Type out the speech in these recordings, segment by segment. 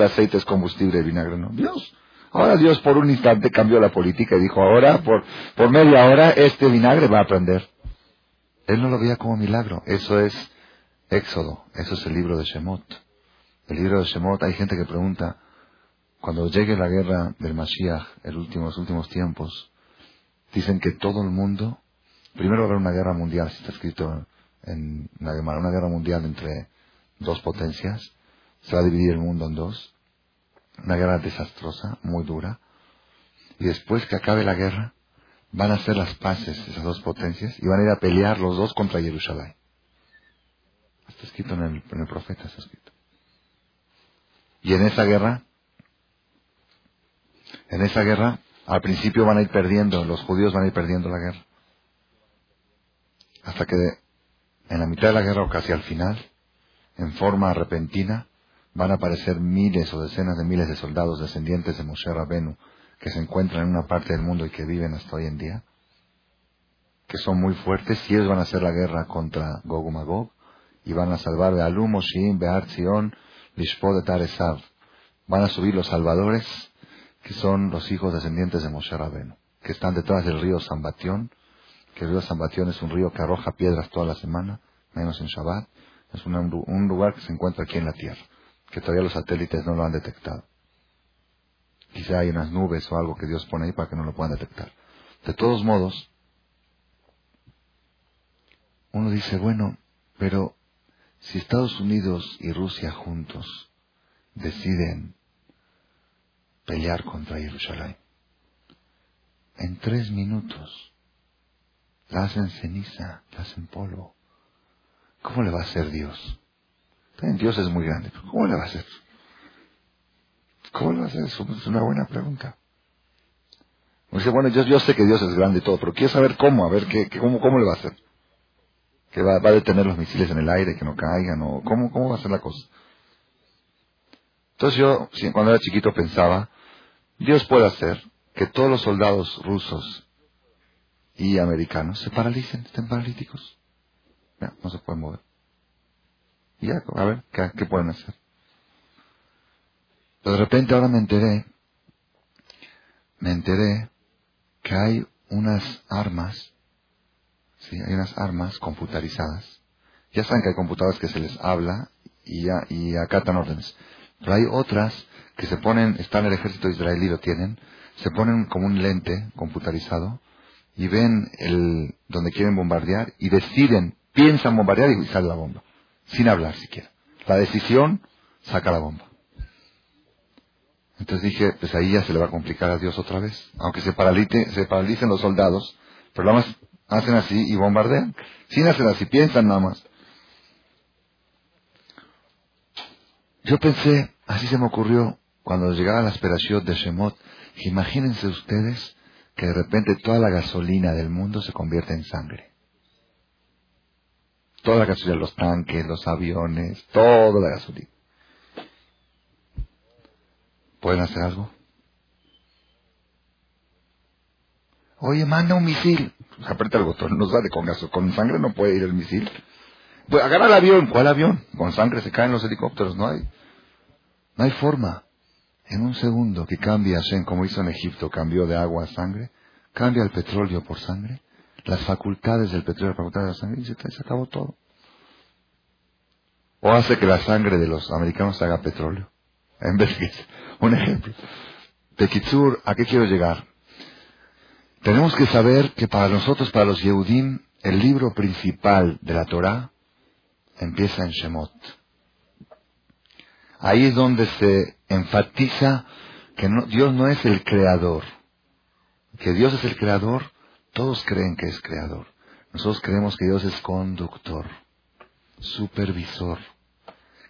el aceite es combustible el vinagre no? Dios. Ahora Dios por un instante cambió la política y dijo, ahora por, por media hora este vinagre va a aprender. Él no lo veía como milagro. Eso es Éxodo. Eso es el libro de Shemot. El libro de Shemot, hay gente que pregunta, cuando llegue la guerra del Mashiach, en los últimos tiempos, dicen que todo el mundo, primero va a haber una guerra mundial, está escrito en la una guerra mundial entre dos potencias, se va a dividir el mundo en dos, una guerra desastrosa, muy dura, y después que acabe la guerra, van a hacer las paces esas dos potencias y van a ir a pelear los dos contra Jerusalén. Está escrito en el, en el profeta, está escrito. Y en esa guerra, en esa guerra, al principio van a ir perdiendo, los judíos van a ir perdiendo la guerra. Hasta que en la mitad de la guerra o casi al final, en forma repentina, van a aparecer miles o decenas de miles de soldados descendientes de Moshe Rabenu que se encuentran en una parte del mundo y que viven hasta hoy en día, que son muy fuertes, y ellos van a hacer la guerra contra Gog Magog y van a salvar de Alum, Moshim, Be'ar, Zion, Lishpod, Taresav. Van a subir los salvadores, que son los hijos descendientes de Moshe Rabenu, que están detrás del río Sambatión, que el río Sambatión es un río que arroja piedras toda la semana, menos en Shabbat. Es un lugar que se encuentra aquí en la Tierra, que todavía los satélites no lo han detectado. Quizá hay unas nubes o algo que Dios pone ahí para que no lo puedan detectar. De todos modos, uno dice, bueno, pero si Estados Unidos y Rusia juntos deciden pelear contra Jerusalén, en tres minutos la hacen ceniza, la hacen polvo. ¿Cómo le va a hacer Dios? Dios es muy grande, ¿cómo le va a hacer? ¿Cómo lo haces? Es una buena pregunta. Dice, bueno, yo, yo sé que Dios es grande y todo, pero quiero saber cómo, a ver qué, cómo, cómo le va a hacer. Que va, a detener los misiles en el aire, que no caigan, o cómo, cómo va a ser la cosa. Entonces yo, cuando era chiquito, pensaba, Dios puede hacer que todos los soldados rusos y americanos se paralicen, estén paralíticos. no se pueden mover. Y ya, a ver, qué pueden hacer? de repente ahora me enteré, me enteré que hay unas armas, sí, hay unas armas computarizadas. Ya saben que hay computadoras que se les habla y, ya, y acatan órdenes. Pero hay otras que se ponen, están en el ejército israelí, lo tienen, se ponen como un lente computarizado y ven el, donde quieren bombardear y deciden, piensan bombardear y sale la bomba, sin hablar siquiera. La decisión saca la bomba. Entonces dije, pues ahí ya se le va a complicar a Dios otra vez. Aunque se, paralice, se paralicen los soldados, pero nada más hacen así y bombardean. Sin hacer así, piensan nada más. Yo pensé, así se me ocurrió, cuando llegaba la esperación de Shemot, imagínense ustedes que de repente toda la gasolina del mundo se convierte en sangre. Toda la gasolina, los tanques, los aviones, toda la gasolina. ¿Pueden hacer algo? Oye, manda un misil. Aprieta el botón, no sale con gaso. Con sangre no puede ir el misil. Pues agarra el avión. ¿Cuál avión? Con sangre se caen los helicópteros. No hay. No hay forma. En un segundo que cambia Hashem, como hizo en Egipto, cambió de agua a sangre, cambia el petróleo por sangre, las facultades del petróleo, las facultades de la sangre, y se, acabó todo. O hace que la sangre de los americanos haga petróleo. En vez de un ejemplo. De Kitsur, ¿a qué quiero llegar? Tenemos que saber que para nosotros, para los Yehudim, el libro principal de la Torah empieza en Shemot. Ahí es donde se enfatiza que Dios no es el creador. Que Dios es el creador, todos creen que es creador. Nosotros creemos que Dios es conductor, supervisor,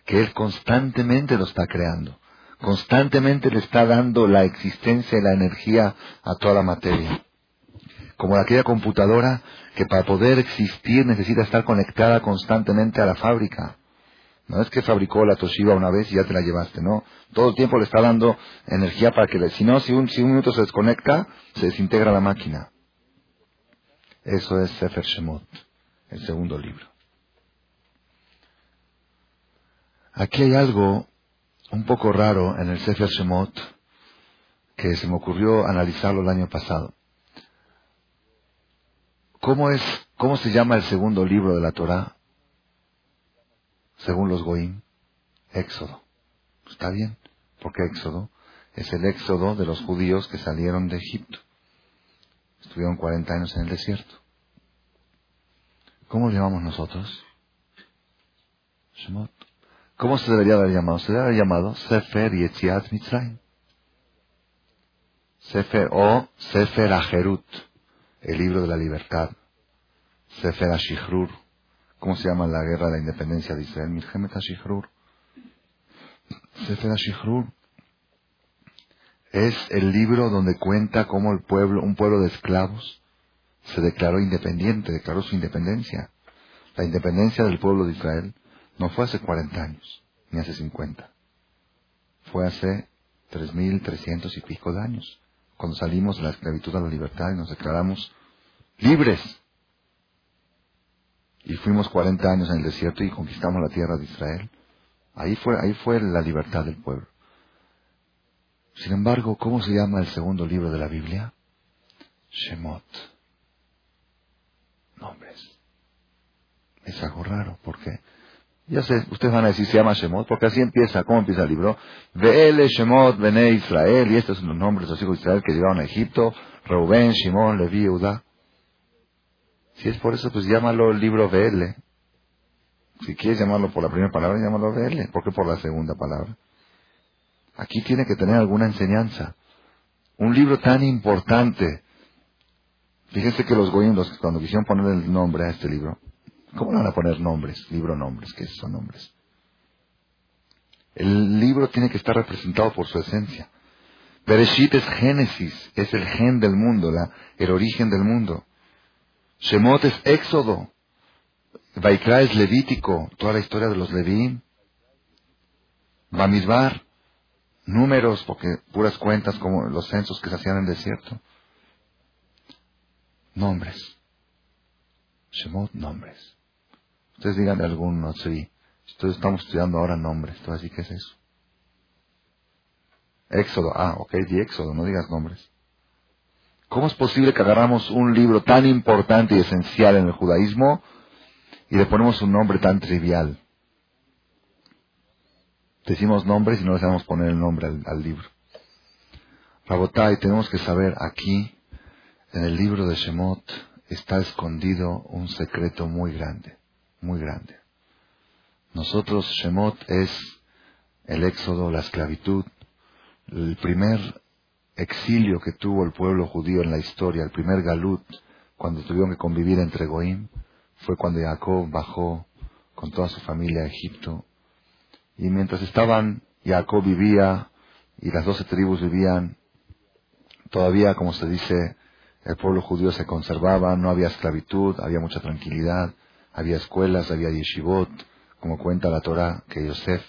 que Él constantemente lo está creando constantemente le está dando la existencia y la energía a toda la materia. Como aquella computadora que para poder existir necesita estar conectada constantemente a la fábrica. No es que fabricó la Toshiba una vez y ya te la llevaste, no. Todo el tiempo le está dando energía para que, si no, si un, si un minuto se desconecta, se desintegra la máquina. Eso es Sefer Shemot, el segundo libro. Aquí hay algo un poco raro en el Sefer Shemot que se me ocurrió analizarlo el año pasado. ¿Cómo es, cómo se llama el segundo libro de la Torá? Según los Goim, Éxodo. Está bien, porque Éxodo es el éxodo de los judíos que salieron de Egipto. Estuvieron 40 años en el desierto. ¿Cómo lo llamamos nosotros? ¿Cómo se debería haber llamado? Se debería haber llamado Sefer Yetziat Mitzrayim. Sefer o Sefer Ajerut, el libro de la libertad. Sefer Ashihrur. ¿Cómo se llama la guerra de la independencia de Israel? Ashihrur. Sefer Ashihrur es el libro donde cuenta cómo el pueblo, un pueblo de esclavos, se declaró independiente, declaró su independencia. La independencia del pueblo de Israel no fue hace 40 años, ni hace 50. Fue hace 3.300 y pico de años, cuando salimos de la esclavitud a la libertad y nos declaramos libres. Y fuimos 40 años en el desierto y conquistamos la tierra de Israel. Ahí fue, ahí fue la libertad del pueblo. Sin embargo, ¿cómo se llama el segundo libro de la Biblia? Shemot. Nombres. Es algo raro, porque ya sé, ustedes van a decir, se llama Shemot, porque así empieza, ¿cómo empieza el libro? Ve'ele Shemot Bene Israel, y estos son los nombres de los hijos de Israel que llegaron a Egipto, Reuben, Shimon, Levi, Judá. Si es por eso, pues llámalo el libro Ve'ele. Si quieres llamarlo por la primera palabra, llámalo Ve'ele. ¿Por qué por la segunda palabra? Aquí tiene que tener alguna enseñanza. Un libro tan importante. Fíjense que los goyim, cuando quisieron poner el nombre a este libro, ¿Cómo le van a poner nombres? Libro nombres, ¿qué son nombres? El libro tiene que estar representado por su esencia. Bereshit es Génesis, es el gen del mundo, la, el origen del mundo. Shemot es Éxodo. Vaikra es Levítico, toda la historia de los Levín. Bamidbar, números, porque puras cuentas como los censos que se hacían en el desierto. Nombres. Shemot, nombres. Ustedes díganle alguno, sí. Entonces estamos estudiando ahora nombres. Entonces, ¿y qué es eso? Éxodo. Ah, ok, di Éxodo, no digas nombres. ¿Cómo es posible que agarramos un libro tan importante y esencial en el judaísmo y le ponemos un nombre tan trivial? Decimos nombres y no le sabemos poner el nombre al, al libro. Rabotai, tenemos que saber aquí, en el libro de Shemot, está escondido un secreto muy grande muy grande. Nosotros, Shemot es el éxodo, la esclavitud, el primer exilio que tuvo el pueblo judío en la historia, el primer galut, cuando tuvieron que convivir entre Goim, fue cuando Jacob bajó con toda su familia a Egipto. Y mientras estaban, Jacob vivía y las doce tribus vivían, todavía, como se dice, el pueblo judío se conservaba, no había esclavitud, había mucha tranquilidad, había escuelas, había yeshivot, como cuenta la Torah, que Yosef,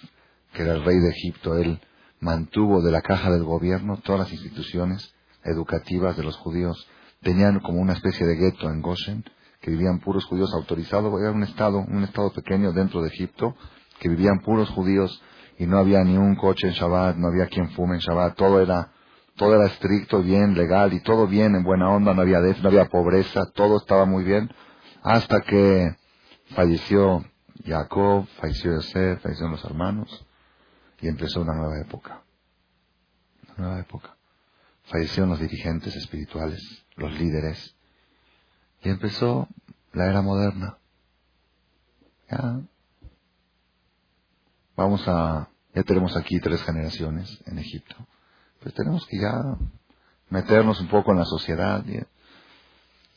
que era el rey de Egipto, él mantuvo de la caja del gobierno todas las instituciones educativas de los judíos. Tenían como una especie de gueto en Goshen, que vivían puros judíos autorizados. Era un estado, un estado pequeño dentro de Egipto, que vivían puros judíos y no había ni un coche en Shabbat, no había quien fume en Shabbat, todo era, todo era estricto, bien, legal y todo bien, en buena onda, no había no había pobreza, todo estaba muy bien, hasta que Falleció Jacob, falleció Yosef, fallecieron los hermanos y empezó una nueva época. Una nueva época. Fallecieron los dirigentes espirituales, los líderes, y empezó la era moderna. Ya. Vamos a, ya tenemos aquí tres generaciones en Egipto. Pues tenemos que ya meternos un poco en la sociedad.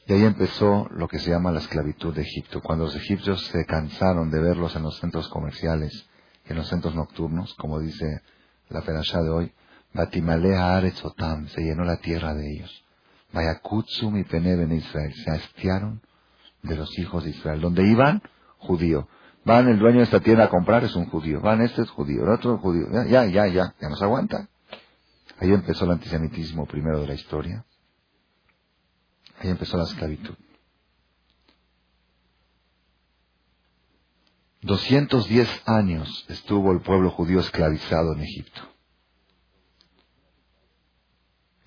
Y ahí empezó lo que se llama la esclavitud de Egipto. Cuando los egipcios se cansaron de verlos en los centros comerciales, en los centros nocturnos, como dice la perashá de hoy, Batimalea Aretzotam, se llenó la tierra de ellos. Vayakutsum y Peneben Israel, se hastiaron de los hijos de Israel. Donde iban, judío. Van el dueño de esta tienda a comprar, es un judío. Van, este es judío, el otro es judío. Ya, ya, ya, ya, ya nos aguanta. Ahí empezó el antisemitismo primero de la historia. Ahí empezó la esclavitud. 210 años estuvo el pueblo judío esclavizado en Egipto.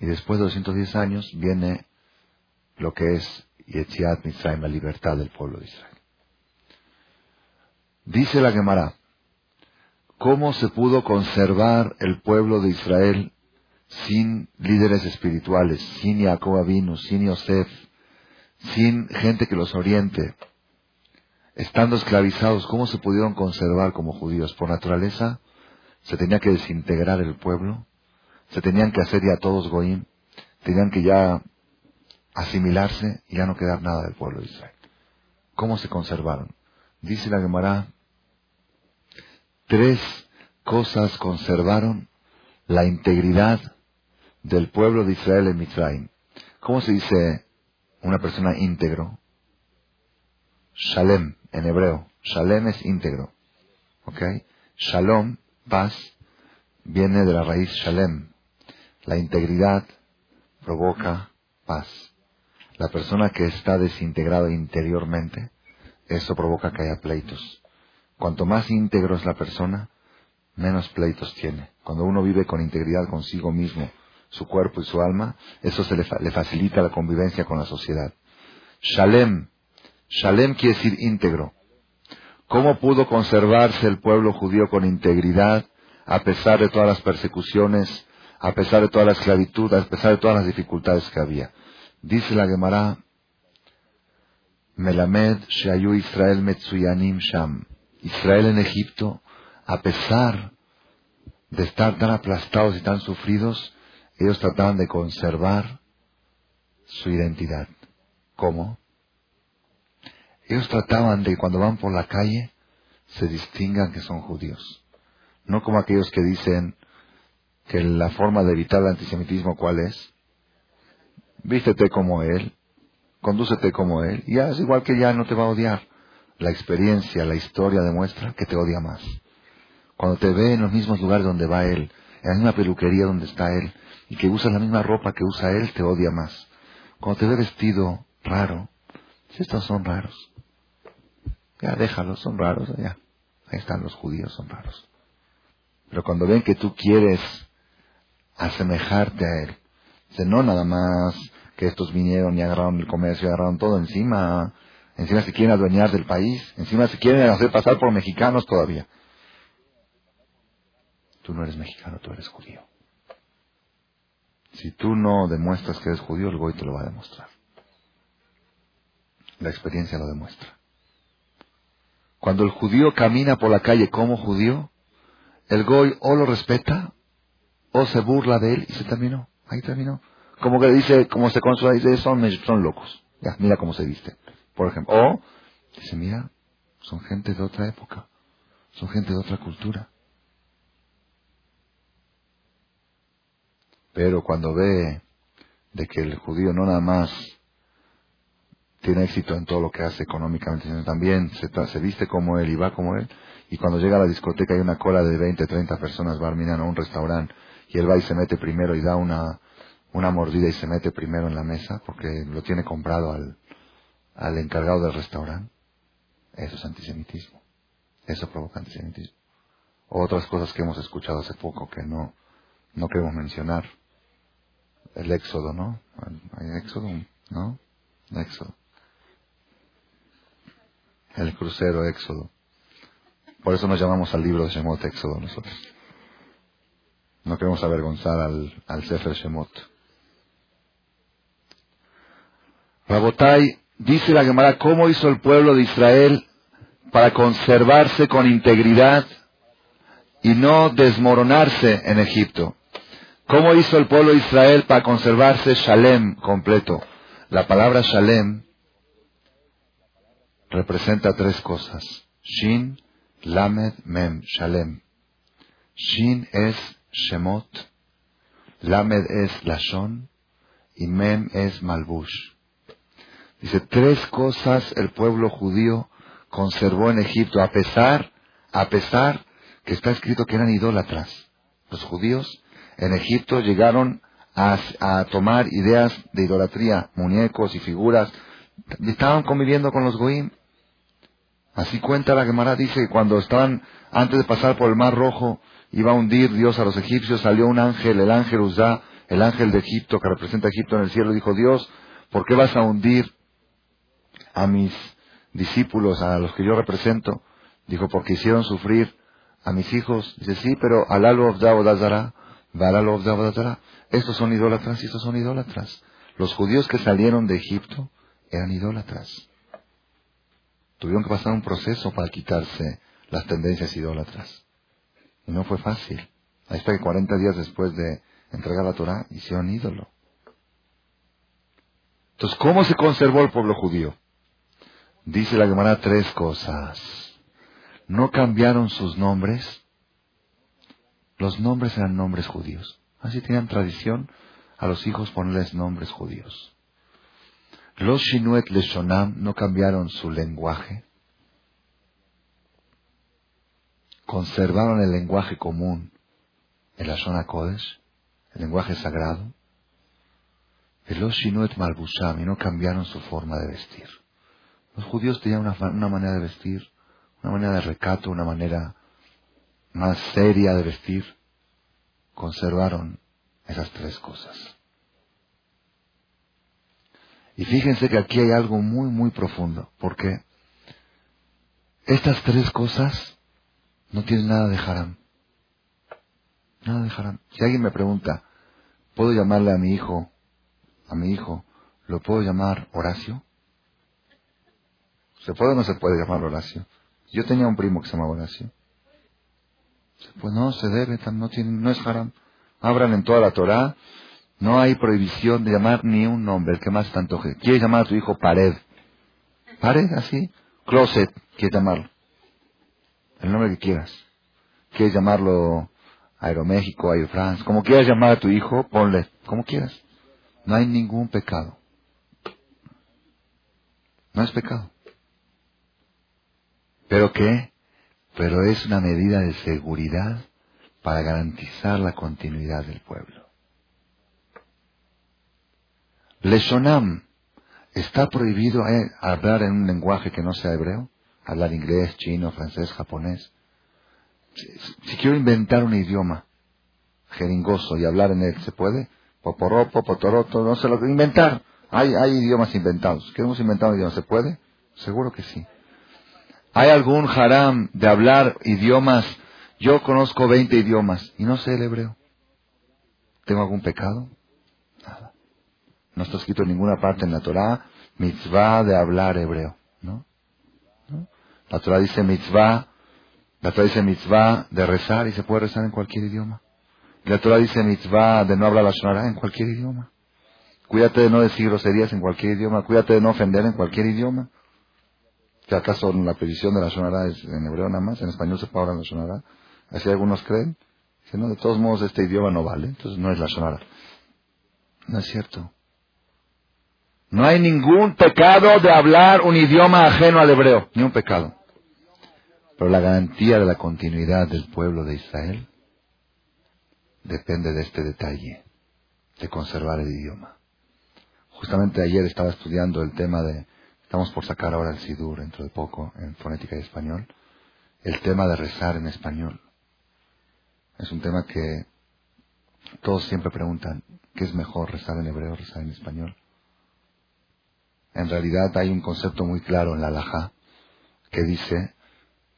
Y después de 210 años viene lo que es Yetziat Mitzrayim, la libertad del pueblo de Israel. Dice la Gemara, ¿cómo se pudo conservar el pueblo de Israel sin líderes espirituales, sin Jacob Avinu, sin Yosef, sin gente que los oriente? Estando esclavizados, ¿cómo se pudieron conservar como judíos? Por naturaleza, se tenía que desintegrar el pueblo, se tenían que hacer ya todos goim, tenían que ya asimilarse y ya no quedar nada del pueblo de Israel. ¿Cómo se conservaron? Dice la Gemara, tres cosas conservaron la integridad del pueblo de Israel en Mitzrayim. ¿Cómo se dice una persona íntegro? Shalem, en hebreo. Shalem es íntegro. ¿Ok? Shalom, paz, viene de la raíz Shalem. La integridad provoca paz. La persona que está desintegrada interiormente, eso provoca que haya pleitos. Cuanto más íntegro es la persona, menos pleitos tiene. Cuando uno vive con integridad consigo mismo, su cuerpo y su alma, eso se le, le facilita la convivencia con la sociedad. Shalem. Shalem quiere decir íntegro. ¿Cómo pudo conservarse el pueblo judío con integridad a pesar de todas las persecuciones, a pesar de toda la esclavitud, a pesar de todas las dificultades que había? Dice la Gemara, Melamed Shayu Israel Metsuyanim Sham. Israel en Egipto, a pesar de estar tan aplastados y tan sufridos, ellos trataban de conservar su identidad. ¿Cómo? Ellos trataban de cuando van por la calle se distingan que son judíos. No como aquellos que dicen que la forma de evitar el antisemitismo cuál es. Vístete como él, condúcete como él, y ya es igual que ya no te va a odiar. La experiencia, la historia demuestra que te odia más. Cuando te ve en los mismos lugares donde va él, en la misma peluquería donde está él, y que usa la misma ropa que usa él, te odia más. Cuando te ve vestido raro, si estos son raros, ya déjalos, son raros, ya. Ahí están los judíos, son raros. Pero cuando ven que tú quieres asemejarte a él, dice, no nada más que estos vinieron y agarraron el comercio, y agarraron todo encima, encima se quieren adueñar del país, encima se quieren hacer pasar por mexicanos todavía. Tú no eres mexicano, tú eres judío. Si tú no demuestras que eres judío, el goy te lo va a demostrar. La experiencia lo demuestra. Cuando el judío camina por la calle como judío, el goy o lo respeta o se burla de él y se terminó. Ahí terminó. Como que dice, como se consuela, dice, son, son locos. Ya, mira cómo se viste. Por ejemplo. O dice, mira, son gente de otra época. Son gente de otra cultura. Pero cuando ve de que el judío no nada más tiene éxito en todo lo que hace económicamente, sino también se, se viste como él y va como él, y cuando llega a la discoteca hay una cola de 20, 30 personas barminan a un restaurante, y él va y se mete primero y da una, una mordida y se mete primero en la mesa porque lo tiene comprado al, al encargado del restaurante. Eso es antisemitismo. Eso provoca antisemitismo. Otras cosas que hemos escuchado hace poco que no, no queremos mencionar. El éxodo, ¿no? ¿Hay éxodo? ¿No? Éxodo. El crucero éxodo. Por eso nos llamamos al libro de Shemot éxodo nosotros. No queremos avergonzar al, al Sefer Shemot. Rabotai, dice la Gemara, ¿cómo hizo el pueblo de Israel para conservarse con integridad y no desmoronarse en Egipto? ¿Cómo hizo el pueblo de Israel para conservarse Shalem completo? La palabra Shalem representa tres cosas. Shin, Lamed, Mem, Shalem. Shin es Shemot, Lamed es Lashon y Mem es Malbush. Dice, tres cosas el pueblo judío conservó en Egipto, a pesar, a pesar que está escrito que eran idólatras. Los judíos en Egipto llegaron a, tomar ideas de idolatría, muñecos y figuras. Estaban conviviendo con los goim. Así cuenta la Gemara, dice que cuando estaban, antes de pasar por el Mar Rojo, iba a hundir Dios a los egipcios, salió un ángel, el ángel Uzá, el ángel de Egipto, que representa a Egipto en el cielo, dijo, Dios, ¿por qué vas a hundir a mis discípulos, a los que yo represento? Dijo, porque hicieron sufrir a mis hijos. Dice, sí, pero Estos son idólatras y estos son idólatras. Los judíos que salieron de Egipto eran idólatras. Tuvieron que pasar un proceso para quitarse las tendencias idólatras. Y no fue fácil. Ahí está que 40 días después de entregar la Torah hicieron ídolo. Entonces, ¿cómo se conservó el pueblo judío? Dice la Gemara tres cosas. No cambiaron sus nombres. Los nombres eran nombres judíos. Así tenían tradición a los hijos ponerles nombres judíos. Los Shinuet Leshonam no cambiaron su lenguaje. Conservaron el lenguaje común, el Ashon Kodesh, el lenguaje sagrado. Los Shinuet Malbusham y no cambiaron su forma de vestir. Los judíos tenían una, una manera de vestir, una manera de recato, una manera más seria de vestir. Conservaron esas tres cosas. Y fíjense que aquí hay algo muy, muy profundo, porque estas tres cosas no tienen nada de haram. Nada de haram. Si alguien me pregunta, ¿puedo llamarle a mi hijo, a mi hijo, ¿lo puedo llamar Horacio? ¿Se puede o no se puede llamar Horacio? Yo tenía un primo que se llamaba Horacio. Pues no, se debe, no, tiene, no es haram. Abran en toda la Torah no hay prohibición de llamar ni un nombre, el que más tanto antoje. ¿Quieres llamar a tu hijo Pared? Pared, así. Closet, quieres llamarlo. El nombre que quieras. ¿Quieres llamarlo Aeroméxico, Air France? Como quieras llamar a tu hijo, ponle, como quieras. No hay ningún pecado. No es pecado. ¿Pero qué? Pero es una medida de seguridad para garantizar la continuidad del pueblo. Leshonam, ¿está prohibido eh, hablar en un lenguaje que no sea hebreo? Hablar inglés, chino, francés, japonés. Si, quiero inventar un idioma jeringoso y hablar en él, ¿se puede? Poporopo, potoroto, no sé lo que inventar. Hay, hay idiomas inventados. ¿Queremos inventar un idioma? ¿Se puede? Seguro que sí. ¿Hay algún haram de hablar idiomas? Yo conozco 20 idiomas y no sé el hebreo. ¿Tengo algún pecado? No está escrito en ninguna parte en la Torah mitzvah de hablar hebreo. ¿no? La Torah dice mitzvah, la Torah dice mitzvah de rezar y se puede rezar en cualquier idioma. la Torah dice mitzvah de no hablar la Shonara en cualquier idioma. Cuídate de no decir groserías en cualquier idioma. Cuídate de no ofender en cualquier idioma. ¿Que acaso la petición de la Shonara es en hebreo nada más? En español se puede hablar la Shonara. Así algunos creen. Que no, de todos modos este idioma no vale. Entonces no es la Shonara. No es cierto. No hay ningún pecado de hablar un idioma ajeno al hebreo, ni un pecado. Pero la garantía de la continuidad del pueblo de Israel depende de este detalle, de conservar el idioma. Justamente ayer estaba estudiando el tema de, estamos por sacar ahora el Sidur dentro de poco en fonética y español, el tema de rezar en español. Es un tema que todos siempre preguntan, ¿qué es mejor rezar en hebreo o rezar en español? En realidad hay un concepto muy claro en la Alajá que dice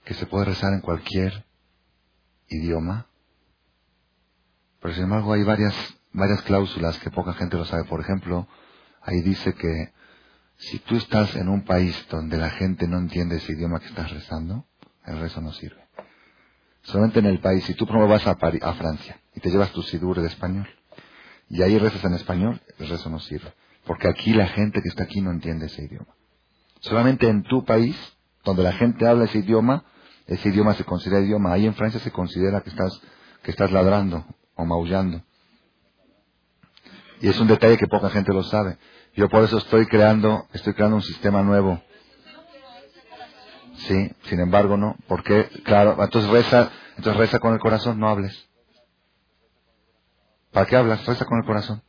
que se puede rezar en cualquier idioma, pero sin embargo hay varias, varias cláusulas que poca gente lo sabe. Por ejemplo, ahí dice que si tú estás en un país donde la gente no entiende ese idioma que estás rezando, el rezo no sirve. Solamente en el país, si tú vas a, a Francia y te llevas tu sidur de español y ahí rezas en español, el rezo no sirve. Porque aquí la gente que está aquí no entiende ese idioma. Solamente en tu país, donde la gente habla ese idioma, ese idioma se considera idioma. Ahí en Francia se considera que estás, que estás ladrando o maullando. Y es un detalle que poca gente lo sabe. Yo por eso estoy creando, estoy creando un sistema nuevo. Sí, sin embargo no, porque, claro, entonces reza, entonces reza con el corazón, no hables. ¿Para qué hablas? Reza con el corazón.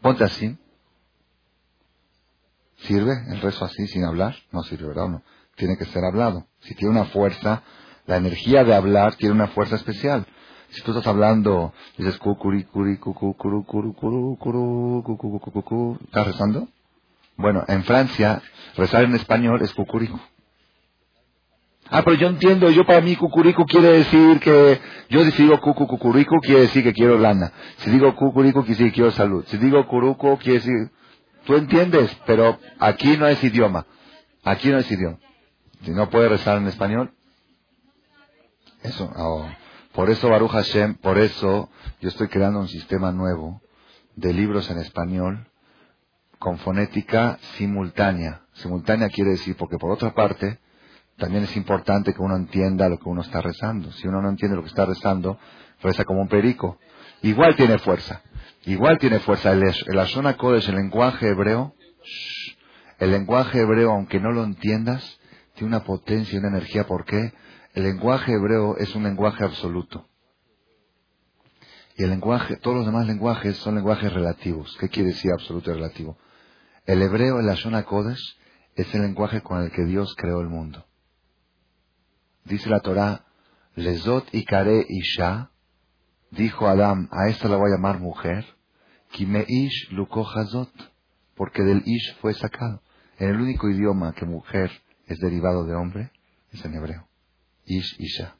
Ponte así, ¿Sirve el rezo así sin hablar? No sirve, ¿verdad no? tiene que ser hablado. Si tiene una fuerza, la energía de hablar tiene una fuerza especial. Si tú estás hablando, dices cucuri, curi, cucu, curu, cucu, ¿estás rezando? Bueno, en Francia, rezar en español es cucurico. Ah, pero yo entiendo, yo para mí cucurico quiere decir que, yo si digo cucu, cucurico quiere decir que quiero lana. Si digo cucurico quiere decir que quiero salud. Si digo curuco quiere decir, tú entiendes, pero aquí no es idioma. Aquí no es idioma. Si no puede rezar en español, eso, oh. Por eso Baruch Hashem, por eso yo estoy creando un sistema nuevo de libros en español con fonética simultánea. Simultánea quiere decir, porque por otra parte, también es importante que uno entienda lo que uno está rezando. Si uno no entiende lo que está rezando, reza como un perico. Igual tiene fuerza. Igual tiene fuerza. El, el Kodesh, el lenguaje hebreo, el lenguaje hebreo, aunque no lo entiendas, tiene una potencia y una energía. ¿Por qué? El lenguaje hebreo es un lenguaje absoluto. Y el lenguaje, todos los demás lenguajes son lenguajes relativos. ¿Qué quiere decir absoluto y relativo? El hebreo, el Ashona Kodesh, es el lenguaje con el que Dios creó el mundo. Dice la Torah, Lezot y Kare Isha, dijo Adam, a esta la voy a llamar mujer, Kimeish Lukohazot, porque del Ish fue sacado. En el único idioma que mujer es derivado de hombre, es en hebreo. Ish, Isha.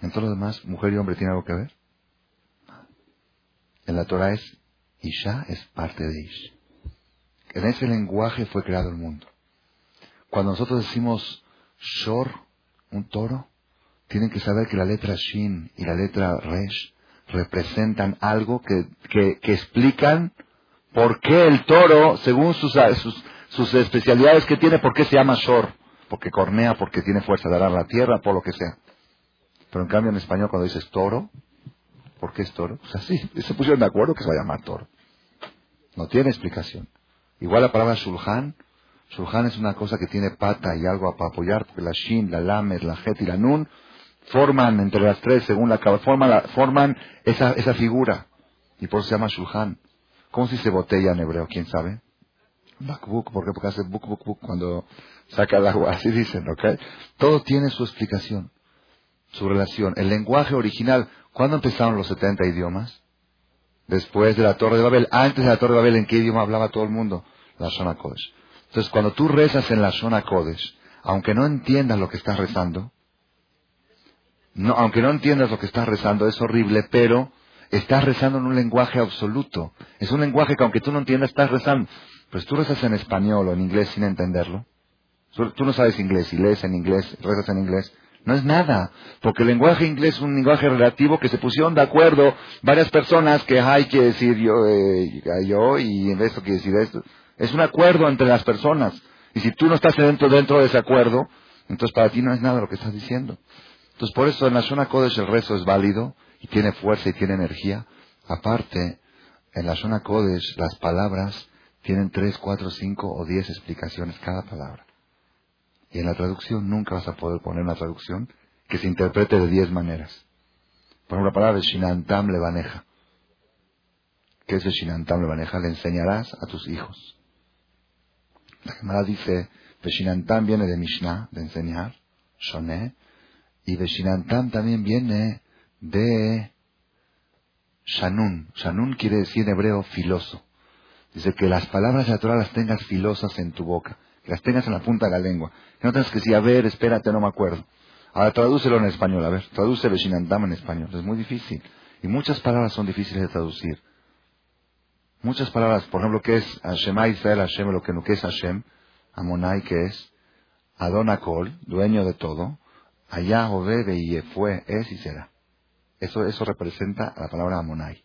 En todo lo demás, mujer y hombre tienen algo que ver. En la Torah es Isha es parte de Ish. En ese lenguaje fue creado el mundo. Cuando nosotros decimos Shor, un toro, tienen que saber que la letra Shin y la letra Resh representan algo que, que, explican por qué el toro, según sus, sus, sus, especialidades que tiene, por qué se llama Shor. Porque cornea, porque tiene fuerza de arar la tierra, por lo que sea. Pero en cambio en español cuando dices toro, ¿por qué es toro? O sea, sí, se pusieron de acuerdo que se va a llamar toro. No tiene explicación. Igual la palabra Shulhan Shulhan es una cosa que tiene pata y algo para apoyar, porque la Shin, la Lamed, la Het y la Nun forman entre las tres, según la forman, forman esa, esa figura. Y por eso se llama Shulhan. ¿Cómo se botella en hebreo? ¿Quién sabe? Bakbuk, ¿por? Porque hace buk, buk, buk cuando saca el agua. Así dicen, ¿ok? Todo tiene su explicación, su relación. El lenguaje original, ¿cuándo empezaron los 70 idiomas? Después de la Torre de Babel. Antes de la Torre de Babel, ¿en qué idioma hablaba todo el mundo? La zona Kodesh. Entonces, cuando tú rezas en la zona Kodesh, aunque no entiendas lo que estás rezando, no, aunque no entiendas lo que estás rezando, es horrible, pero estás rezando en un lenguaje absoluto. Es un lenguaje que aunque tú no entiendas, estás rezando. Pues tú rezas en español o en inglés sin entenderlo. Tú no sabes inglés y lees en inglés, rezas en inglés. No es nada, porque el lenguaje inglés es un lenguaje relativo que se pusieron de acuerdo varias personas que hay que decir yo, eh, yo y en esto quiere decir esto. Es un acuerdo entre las personas. Y si tú no estás dentro, dentro de ese acuerdo, entonces para ti no es nada lo que estás diciendo. Entonces por eso en la zona Kodesh el rezo es válido y tiene fuerza y tiene energía. Aparte, en la zona Kodesh las palabras tienen tres, cuatro, cinco o diez explicaciones cada palabra. Y en la traducción nunca vas a poder poner una traducción que se interprete de diez maneras. Por ejemplo, la palabra Shinantam Levaneja. ¿Qué es el Shinantam Levaneja? Le enseñarás a tus hijos. La Gemara dice, Veshinantam viene de Mishnah, de enseñar, Shoné, y Veshinantam también viene de Shanun. Shanun quiere decir en hebreo filoso. Dice que las palabras de la Torah las tengas filosas en tu boca, que las tengas en la punta de la lengua. Que no tengas que decir, a ver, espérate, no me acuerdo. Ahora tradúcelo en español, a ver, traduce Veshinantam en español. Es muy difícil. Y muchas palabras son difíciles de traducir. Muchas palabras, por ejemplo, ¿qué es Hashem Israel, Hashem, lo que no es Hashem? Amonai, que es Adonakol, dueño de todo. Allá, Obebe y fue, es y será. Eso, eso representa la palabra Amonai.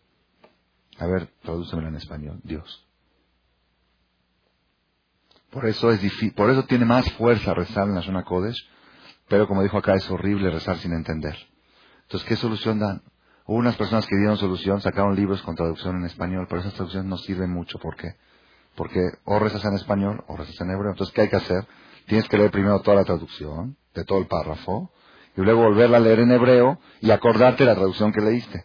A ver, tradúcemelo en español. Dios. Por eso es difícil, por eso tiene más fuerza rezar en la zona Kodesh, pero como dijo acá, es horrible rezar sin entender. Entonces, ¿qué solución dan? Hubo unas personas que dieron solución, sacaron libros con traducción en español, pero esas traducciones no sirven mucho. ¿Por qué? Porque o rezas en español o rezas en hebreo. Entonces, ¿qué hay que hacer? Tienes que leer primero toda la traducción de todo el párrafo y luego volverla a leer en hebreo y acordarte la traducción que leíste.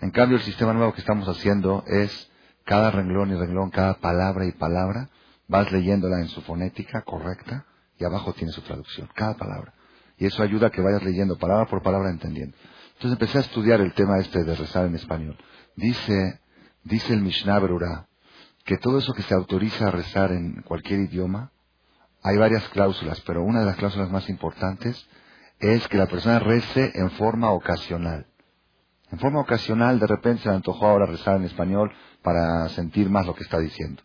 En cambio, el sistema nuevo que estamos haciendo es cada renglón y renglón, cada palabra y palabra, vas leyéndola en su fonética correcta y abajo tiene su traducción, cada palabra. Y eso ayuda a que vayas leyendo palabra por palabra entendiendo. Entonces empecé a estudiar el tema este de rezar en español. Dice, dice el Mishnah Berurah que todo eso que se autoriza a rezar en cualquier idioma, hay varias cláusulas, pero una de las cláusulas más importantes es que la persona rece en forma ocasional. En forma ocasional, de repente se le antojó ahora rezar en español para sentir más lo que está diciendo.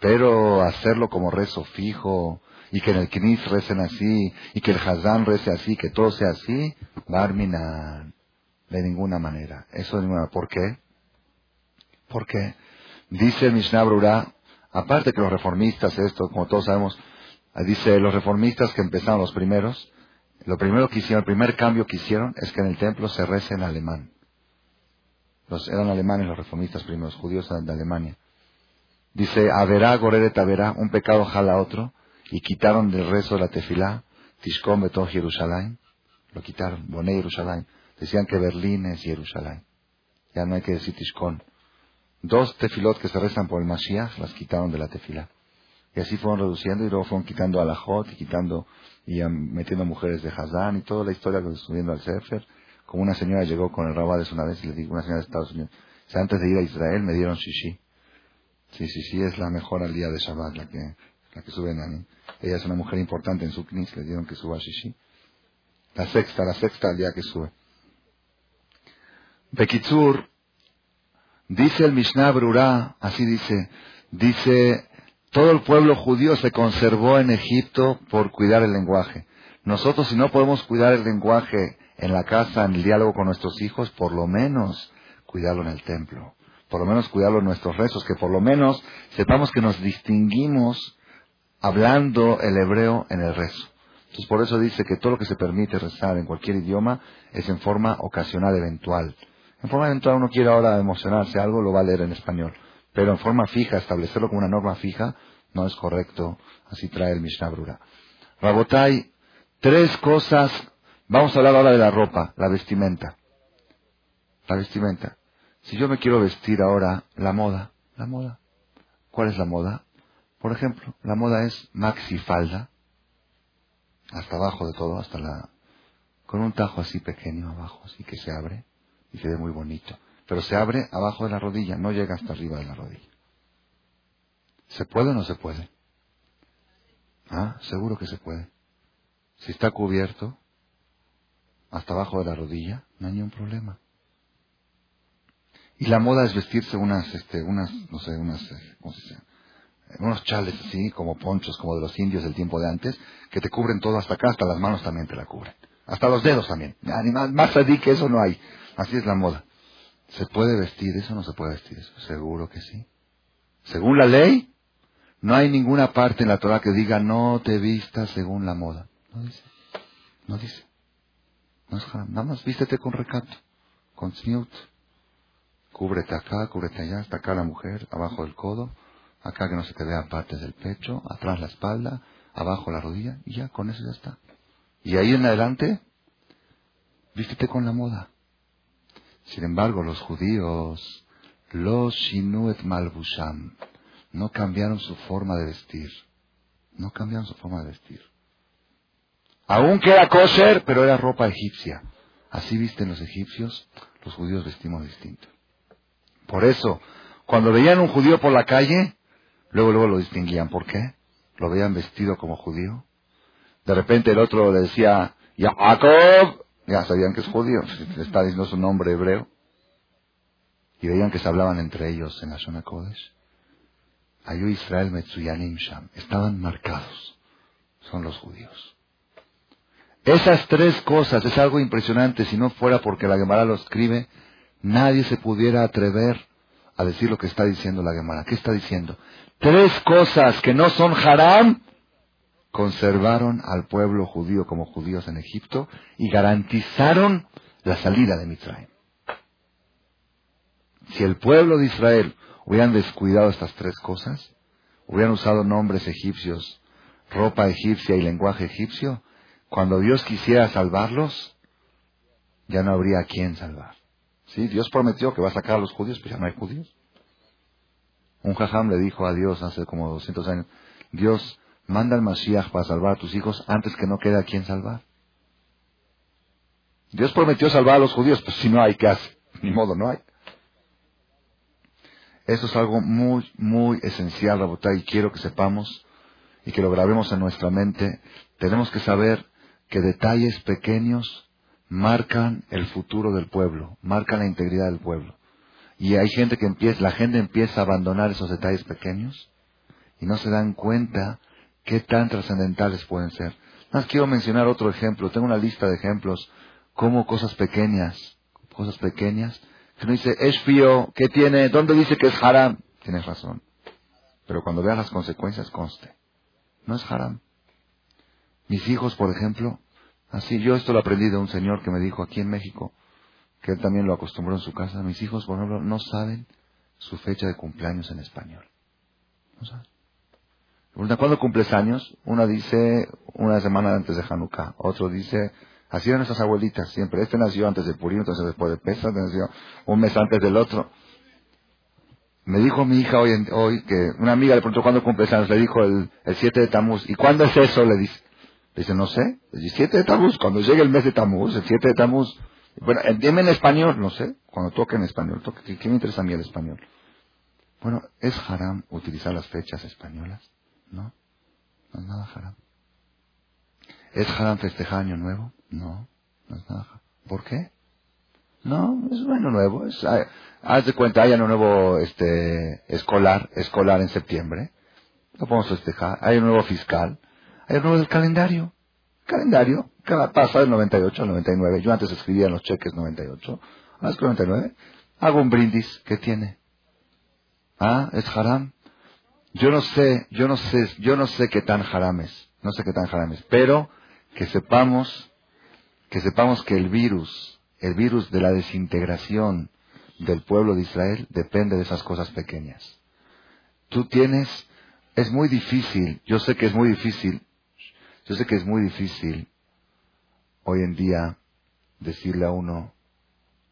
Pero hacerlo como rezo fijo, y que en el Knis recen así, y que el Hazán rece así, que todo sea así, Barminan. De ninguna manera. Eso de ninguna. ¿Por qué? Porque dice Mishnah Brura, aparte que los reformistas, esto, como todos sabemos, dice los reformistas que empezaron los primeros, lo primero que hicieron, el primer cambio que hicieron es que en el templo se reza en alemán. Los, eran alemanes los reformistas primeros, judíos de Alemania. Dice, Averá, Goreret, Averá, un pecado jala otro, y quitaron del rezo de la tefilá, Tishkom Beton Jerusalén, lo quitaron, Boné Jerusalén. Decían que Berlín es Jerusalén. Ya no hay que decir Tishkon. Dos tefilot que se rezan por el Mashiach las quitaron de la tefilá. Y así fueron reduciendo y luego fueron quitando a la Jot y quitando y metiendo mujeres de Hazán y toda la historia que subiendo al Sefer. Como una señora llegó con el Rabades una vez y le dijo, una señora de Estados Unidos, antes de ir a Israel me dieron shishi. Sí, sí, sí, es la mejor al día de Shabbat, la que, la que sube Nani. Ella es una mujer importante en su knis, le dieron que suba shishi. La sexta, la sexta al día que sube. Bekitsur, dice el Mishnah Brura, así dice, dice, todo el pueblo judío se conservó en Egipto por cuidar el lenguaje. Nosotros si no podemos cuidar el lenguaje en la casa, en el diálogo con nuestros hijos, por lo menos cuidarlo en el templo. Por lo menos cuidarlo en nuestros rezos, que por lo menos sepamos que nos distinguimos hablando el hebreo en el rezo. Entonces por eso dice que todo lo que se permite rezar en cualquier idioma es en forma ocasional, eventual. En forma eventual uno quiere ahora emocionarse algo, lo va a leer en español. Pero en forma fija, establecerlo como una norma fija, no es correcto. Así trae el Mishnah Brura. Rabotai, tres cosas. Vamos a hablar ahora de la ropa, la vestimenta. La vestimenta. Si yo me quiero vestir ahora, la moda, la moda. ¿Cuál es la moda? Por ejemplo, la moda es maxi falda, hasta abajo de todo, hasta la, con un tajo así pequeño abajo, así que se abre y se ve muy bonito. Pero se abre abajo de la rodilla, no llega hasta arriba de la rodilla. ¿Se puede o no se puede? Ah, seguro que se puede. Si está cubierto hasta abajo de la rodilla, no hay ningún problema. Y la moda es vestirse unas, este, unas, no sé, unas, eh, ¿cómo se dice? Unos chales así, como ponchos, como de los indios del tiempo de antes, que te cubren todo hasta acá, hasta las manos también te la cubren. Hasta los dedos también. Más, más allí que eso no hay. Así es la moda. ¿Se puede vestir eso no se puede vestir eso? Seguro que sí. Según la ley, no hay ninguna parte en la Torah que diga no te vistas según la moda. No dice. No dice. No es Nada más vístete con recato, con sniut. Cúbrete acá, cúbrete allá, hasta acá la mujer, abajo del codo, acá que no se te vea partes del pecho, atrás la espalda, abajo la rodilla, y ya, con eso ya está. Y ahí en adelante, vístete con la moda. Sin embargo, los judíos, los Shinuet Malbusham, no cambiaron su forma de vestir. No cambiaron su forma de vestir. Aún queda kosher, pero era ropa egipcia. Así visten los egipcios, los judíos vestimos distinto. Por eso, cuando veían un judío por la calle, luego luego lo distinguían. ¿Por qué? Lo veían vestido como judío. De repente el otro le decía, Jacob, ya sabían que es judío, está diciendo su nombre hebreo. Y veían que se hablaban entre ellos en la zona Kodesh. Ayú Israel Metsuyanim Sham. Estaban marcados. Son los judíos. Esas tres cosas es algo impresionante. Si no fuera porque la Gemara lo escribe, nadie se pudiera atrever a decir lo que está diciendo la Gemara. ¿Qué está diciendo? Tres cosas que no son haram conservaron al pueblo judío como judíos en Egipto y garantizaron la salida de Mitzrayim. Si el pueblo de Israel hubieran descuidado estas tres cosas, hubieran usado nombres egipcios, ropa egipcia y lenguaje egipcio, cuando Dios quisiera salvarlos, ya no habría a quién salvar. ¿Sí? Dios prometió que va a sacar a los judíos, pero ya no hay judíos. Un jajam le dijo a Dios hace como 200 años, Dios, Manda al Mashiach para salvar a tus hijos antes que no quede a quien salvar. Dios prometió salvar a los judíos, pues si no hay, ¿qué hace? Ni modo, no hay. Eso es algo muy, muy esencial, Rabotay, y quiero que sepamos y que lo grabemos en nuestra mente. Tenemos que saber que detalles pequeños marcan el futuro del pueblo, marcan la integridad del pueblo. Y hay gente que empieza, la gente empieza a abandonar esos detalles pequeños y no se dan cuenta qué tan trascendentales pueden ser. Más quiero mencionar otro ejemplo. Tengo una lista de ejemplos como cosas pequeñas, cosas pequeñas, que no dice, es fío, ¿qué tiene? ¿Dónde dice que es haram? Tienes razón. Pero cuando veas las consecuencias, conste. No es haram. Mis hijos, por ejemplo, así, yo esto lo aprendí de un señor que me dijo aquí en México, que él también lo acostumbró en su casa. Mis hijos, por ejemplo, no saben su fecha de cumpleaños en español. No saben. ¿Cuándo cumples años? Una dice una semana antes de Hanukkah, otro dice Así eran nuestras abuelitas siempre. Este nació antes de Purim, entonces después de Pesach, este nació un mes antes del otro. Me dijo mi hija hoy, hoy que una amiga le preguntó cuándo cumple años, le dijo el, el 7 de Tamuz. ¿Y cuándo es eso? Le dice. Dice, no sé. El 7 de Tamuz, cuando llegue el mes de Tamuz, el 7 de Tamuz. Bueno, dime en español, no sé. Cuando toque en español, toque, ¿qué me interesa a mí el español? Bueno, ¿es haram utilizar las fechas españolas? No, no es nada haram. ¿Es haram festejar Año Nuevo? No, no es nada. ¿Por qué? No, es un año nuevo. Es, ah, haz de cuenta, hay año nuevo este, escolar, escolar en septiembre. Lo podemos festejar. Hay un nuevo fiscal. Hay nuevo del calendario. Calendario. Cada pasa del 98 al 99. Yo antes escribía en los cheques 98. Ahora es 99. Hago un brindis. ¿Qué tiene? Ah, es haram. Yo no sé, yo no sé, yo no sé qué tan haram es. No sé qué tan haram es. Pero que sepamos que sepamos que el virus, el virus de la desintegración del pueblo de Israel depende de esas cosas pequeñas. Tú tienes, es muy difícil, yo sé que es muy difícil, yo sé que es muy difícil hoy en día decirle a uno,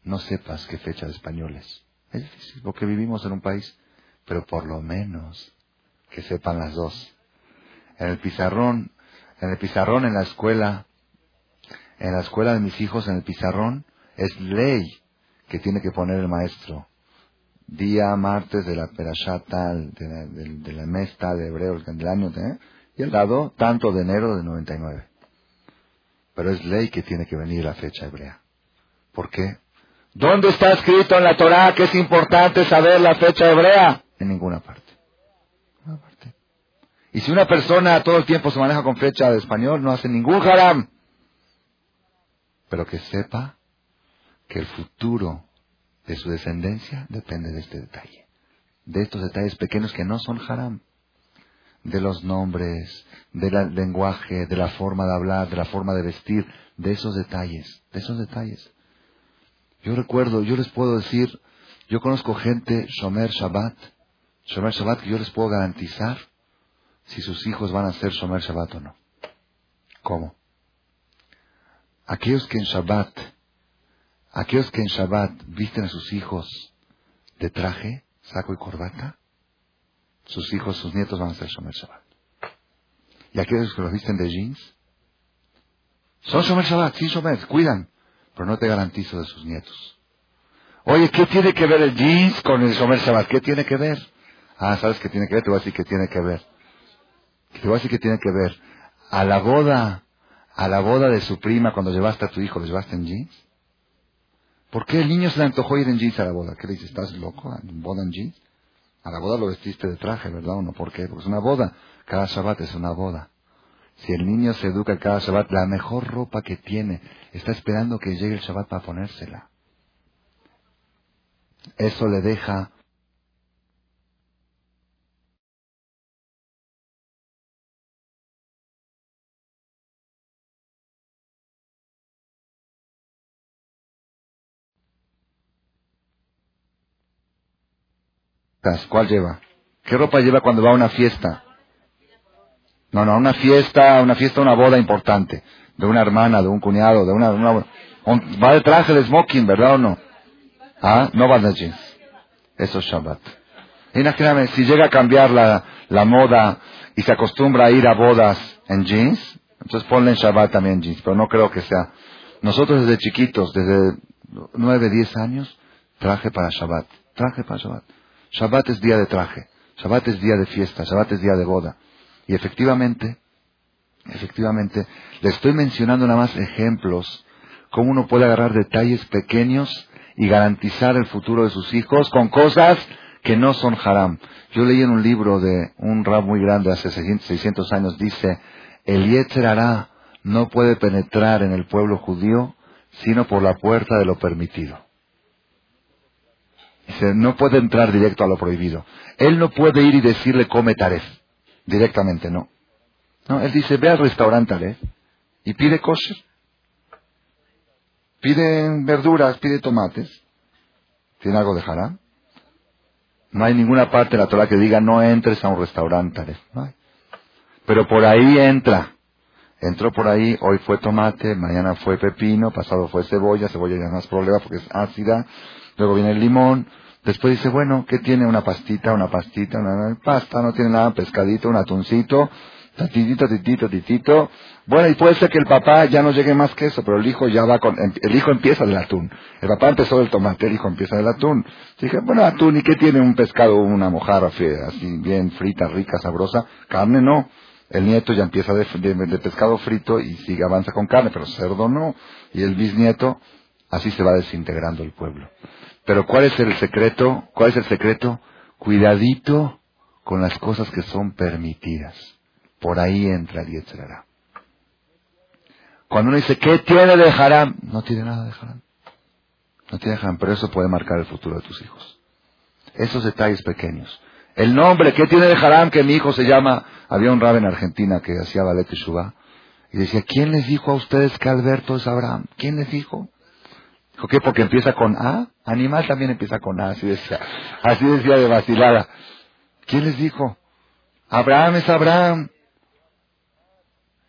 no sepas qué fecha de español es. Difícil, porque vivimos en un país, pero por lo menos que sepan las dos. En el pizarrón, en el pizarrón en la escuela, en la escuela de mis hijos, en el pizarrón, es ley que tiene que poner el maestro. Día martes de la perashata, de la, de, mesta de hebreo, del año, ¿eh? Y el dado tanto de enero de 99. Pero es ley que tiene que venir la fecha hebrea. ¿Por qué? ¿Dónde está escrito en la Torah que es importante saber la fecha hebrea? En ninguna parte. Ninguna parte. Y si una persona todo el tiempo se maneja con fecha de español, no hace ningún haram pero que sepa que el futuro de su descendencia depende de este detalle, de estos detalles pequeños que no son haram, de los nombres, del lenguaje, de la forma de hablar, de la forma de vestir, de esos detalles, de esos detalles. Yo recuerdo, yo les puedo decir, yo conozco gente, Shomer Shabbat, Shomer Shabbat, que yo les puedo garantizar si sus hijos van a ser Shomer Shabbat o no. ¿Cómo? aquellos que en Shabbat, aquellos que en Shabbat visten a sus hijos de traje, saco y corbata, sus hijos, sus nietos van a ser Shomer. Y aquellos que los visten de jeans, son Shomer Shabbat, sí Shomer, cuidan, pero no te garantizo de sus nietos. Oye, ¿qué tiene que ver el jeans con el Shomer Shabbat? ¿Qué tiene que ver? Ah, ¿sabes qué tiene que ver? Te voy a decir qué tiene que ver. Te voy a decir qué tiene que ver. A la boda a la boda de su prima cuando llevaste a tu hijo, ¿lo llevaste en jeans? ¿Por qué el niño se le antojó ir en jeans a la boda? ¿Qué le dices? ¿Estás loco? ¿En boda en jeans? A la boda lo vestiste de traje, ¿verdad o no? ¿Por qué? Porque es una boda. Cada Shabbat es una boda. Si el niño se educa cada Shabbat, la mejor ropa que tiene, está esperando que llegue el Shabbat para ponérsela. Eso le deja ¿Cuál lleva? ¿Qué ropa lleva cuando va a una fiesta? No, no, una fiesta, una fiesta, una boda importante. De una hermana, de un cuñado, de una... va de traje de smoking, ¿verdad o no? Ah, no va de jeans. Eso es Shabbat. Imagíname, si llega a cambiar la, la moda y se acostumbra a ir a bodas en jeans, entonces ponle en Shabbat también jeans, pero no creo que sea. Nosotros desde chiquitos, desde nueve, diez años, traje para Shabbat, traje para Shabbat. Shabbat es día de traje, Shabbat es día de fiesta, Shabbat es día de boda. Y efectivamente, efectivamente, le estoy mencionando nada más ejemplos, cómo uno puede agarrar detalles pequeños y garantizar el futuro de sus hijos con cosas que no son haram. Yo leí en un libro de un rab muy grande hace 600 años, dice, el Yetzer no puede penetrar en el pueblo judío sino por la puerta de lo permitido. Dice, no puede entrar directo a lo prohibido. Él no puede ir y decirle come taref. Directamente, no. No, él dice, ve al restaurante taref y pide kosher. Pide verduras, pide tomates. ¿Tiene algo de? No hay ninguna parte de la Torah que diga no entres a un restaurante. Pero por ahí entra. Entró por ahí, hoy fue tomate, mañana fue pepino, pasado fue cebolla, cebolla ya no es problema porque es ácida, luego viene el limón, después dice, bueno, ¿qué tiene una pastita, una pastita, una, pasta, no tiene nada, pescadito, un atuncito, titito, titito, titito. Bueno, y puede ser que el papá ya no llegue más que eso, pero el hijo ya va con, em, el hijo empieza del atún. El papá empezó del tomate, el hijo empieza del atún. Dije, bueno, atún, ¿y qué tiene un pescado, una mojarra así bien frita, rica, sabrosa? Carne no. El nieto ya empieza de, de, pescado frito y sigue, avanza con carne, pero cerdo no. Y el bisnieto, así se va desintegrando el pueblo. Pero ¿cuál es el secreto? ¿Cuál es el secreto? Cuidadito con las cosas que son permitidas. Por ahí entra el Yetzerara. Cuando uno dice, ¿qué tiene de haram? No tiene nada de haram. No tiene haram, pero eso puede marcar el futuro de tus hijos. Esos detalles pequeños. El nombre, ¿qué tiene de haram que mi hijo se llama? Había un rab en Argentina que hacía ballet y shubá. Y decía, ¿quién les dijo a ustedes que Alberto es Abraham? ¿Quién les dijo? ¿Qué? Porque empieza con A. Animal también empieza con A, así decía. Así decía de vacilada. ¿Quién les dijo? Abraham es Abraham.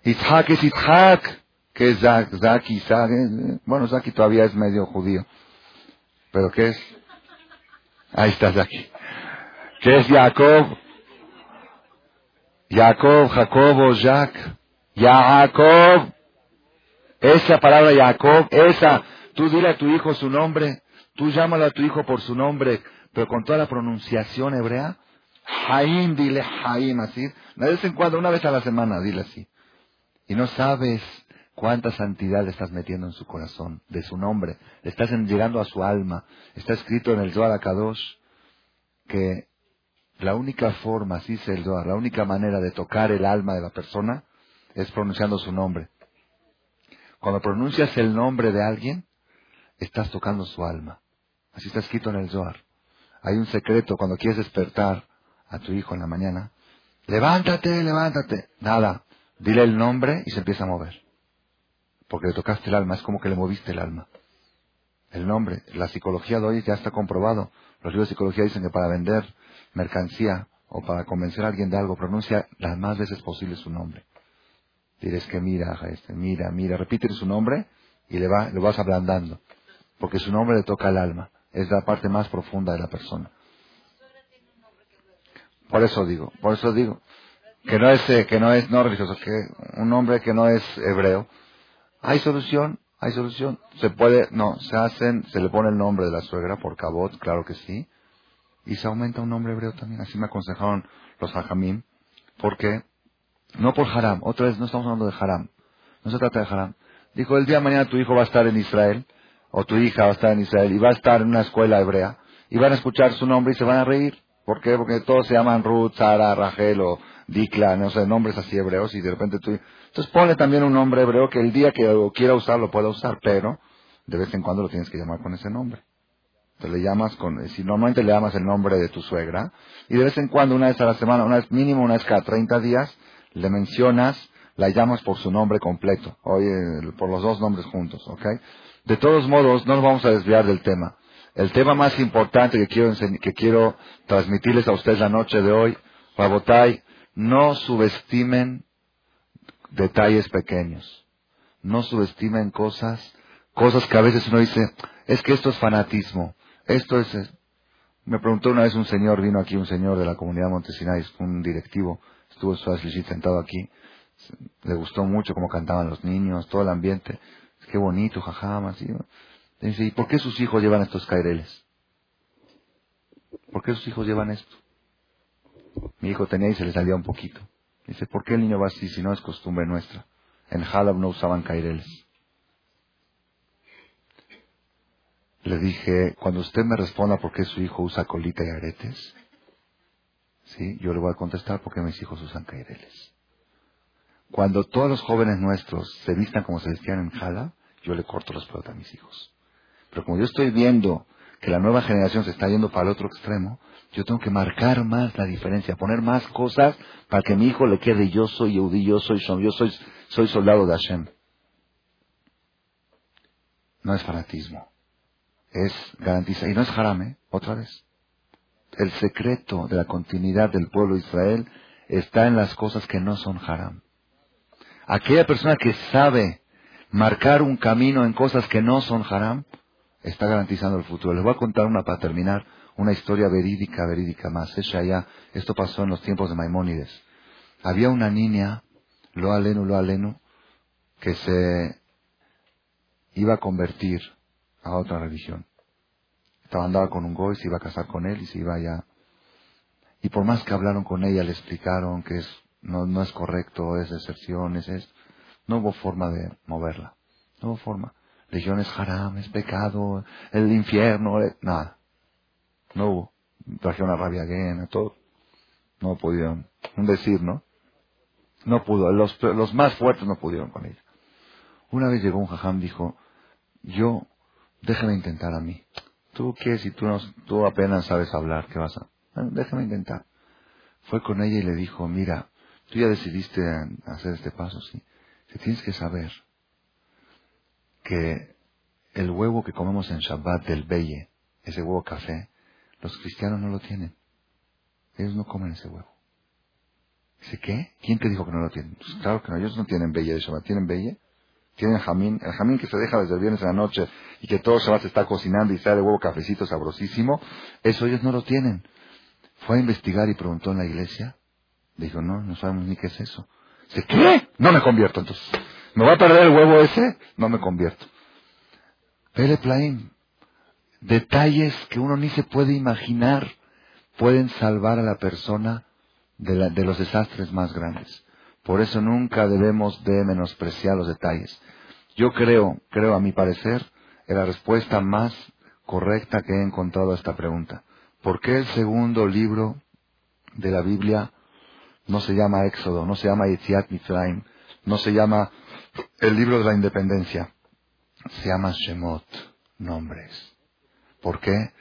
Isaac es Isaac, que es Zak, Isaac. Eh, bueno, Zaki todavía es medio judío. ¿Pero qué es? Ahí está Zaki. ¿Qué es Jacob? Jacob, Jacobo, Jack. Jacob. Esa palabra Jacob, esa. Tú dile a tu hijo su nombre. Tú llámalo a tu hijo por su nombre, pero con toda la pronunciación hebrea. Jaim, dile Jaim, así. De vez en cuando, una vez a la semana, dile así. Y no sabes cuánta santidad le estás metiendo en su corazón, de su nombre. Le estás llegando a su alma. Está escrito en el Zohar Kadosh que la única forma, así dice el Zohar, la única manera de tocar el alma de la persona es pronunciando su nombre. Cuando pronuncias el nombre de alguien, estás tocando su alma. Así está escrito en el Zohar. Hay un secreto cuando quieres despertar a tu hijo en la mañana. Levántate, levántate. Nada, Dile el nombre y se empieza a mover. Porque le tocaste el alma, es como que le moviste el alma. El nombre, la psicología de hoy ya está comprobado. Los libros de psicología dicen que para vender mercancía o para convencer a alguien de algo, pronuncia las más veces posible su nombre. Diles que mira, mira, mira, repítele su nombre y le va, lo vas ablandando. Porque su nombre le toca el alma. Es la parte más profunda de la persona. Por eso digo, por eso digo que no es, eh, que no es no religioso, que un hombre que no es hebreo, hay solución, hay solución. Se puede, no, se hacen, se le pone el nombre de la suegra por cabot, claro que sí, y se aumenta un nombre hebreo también. Así me aconsejaron los hajamim, porque, no por haram, otra vez no estamos hablando de haram, no se trata de haram. Dijo, el día de mañana tu hijo va a estar en Israel, o tu hija va a estar en Israel, y va a estar en una escuela hebrea, y van a escuchar su nombre y se van a reír. ¿Por qué? Porque todos se llaman Ruth, Sara, Rachel o Dikla, no sé, nombres así hebreos y de repente tú... Entonces ponle también un nombre hebreo que el día que quiera usar lo pueda usar, pero de vez en cuando lo tienes que llamar con ese nombre. Te le llamas con, si normalmente le llamas el nombre de tu suegra, y de vez en cuando, una vez a la semana, una vez mínimo, una vez cada 30 días, le mencionas, la llamas por su nombre completo, oye, por los dos nombres juntos, ¿ok? De todos modos, no nos vamos a desviar del tema. El tema más importante que quiero, que quiero transmitirles a ustedes la noche de hoy, Rabotai, no subestimen detalles pequeños. No subestimen cosas, cosas que a veces uno dice, es que esto es fanatismo, esto es... Me preguntó una vez un señor, vino aquí un señor de la comunidad Montesinay, un directivo, estuvo en sentado aquí, le gustó mucho cómo cantaban los niños, todo el ambiente, qué bonito, jajama, ¿sí? Dice, ¿y por qué sus hijos llevan estos caireles? ¿Por qué sus hijos llevan esto? Mi hijo tenía y se le salía un poquito. Dice, ¿por qué el niño va así si no es costumbre nuestra? En Halab no usaban caireles. Le dije, cuando usted me responda por qué su hijo usa colita y aretes, ¿sí? yo le voy a contestar por qué mis hijos usan caireles. Cuando todos los jóvenes nuestros se vistan como se vestían en Halab, yo le corto las pelotas a mis hijos. Pero como yo estoy viendo que la nueva generación se está yendo para el otro extremo, yo tengo que marcar más la diferencia, poner más cosas para que mi hijo le quede yo soy Yehudi, yo soy yo soy, soy soldado de Hashem. No es fanatismo, es garantizar, y no es jarame, otra vez. El secreto de la continuidad del pueblo de Israel está en las cosas que no son haram. Aquella persona que sabe marcar un camino en cosas que no son haram, está garantizando el futuro. Les voy a contar una para terminar, una historia verídica, verídica más. allá, esto pasó en los tiempos de Maimónides. Había una niña, lo alenu, lo alenu, que se iba a convertir a otra religión. Estaba andaba con un goy, se iba a casar con él y se iba allá. Y por más que hablaron con ella, le explicaron que es, no, no es correcto, es deserción, es esto. No hubo forma de moverla. No hubo forma. Legiones haram, es pecado, el infierno, eh, nada. No hubo. Trajeron a rabia a todo. No pudieron. Decir, ¿no? No pudo. Los, los más fuertes no pudieron con ella. Una vez llegó un jajam dijo, yo, déjame intentar a mí. ¿Tú qué? Si tú, no, tú apenas sabes hablar, ¿qué vas a...? déjame intentar. Fue con ella y le dijo, mira, tú ya decidiste hacer este paso, sí. Si tienes que saber que el huevo que comemos en Shabbat del Beye, ese huevo café, los cristianos no lo tienen. Ellos no comen ese huevo. Dice, ¿qué? ¿Quién te dijo que no lo tienen? Pues claro que no, ellos no tienen Beye de Shabbat. ¿Tienen Beye? Tienen jamín. El jamín que se deja desde el viernes a la noche y que todo Shabbat se está cocinando y sale huevo cafecito sabrosísimo, eso ellos no lo tienen. Fue a investigar y preguntó en la iglesia. Dijo, no, no sabemos ni qué es eso. Dice, ¿qué? No me convierto entonces. ¿Me va a perder el huevo ese? No me convierto. Pele detalles que uno ni se puede imaginar pueden salvar a la persona de, de los desastres más grandes. Por eso nunca debemos de menospreciar los detalles. Yo creo, creo a mi parecer, es la respuesta más correcta que he encontrado a esta pregunta. ¿Por qué el segundo libro de la Biblia no se llama Éxodo, no se llama Yetziat Mitzrayim, no se llama el libro de la independencia? Se llama Shemot, nombres. ¿Por qué?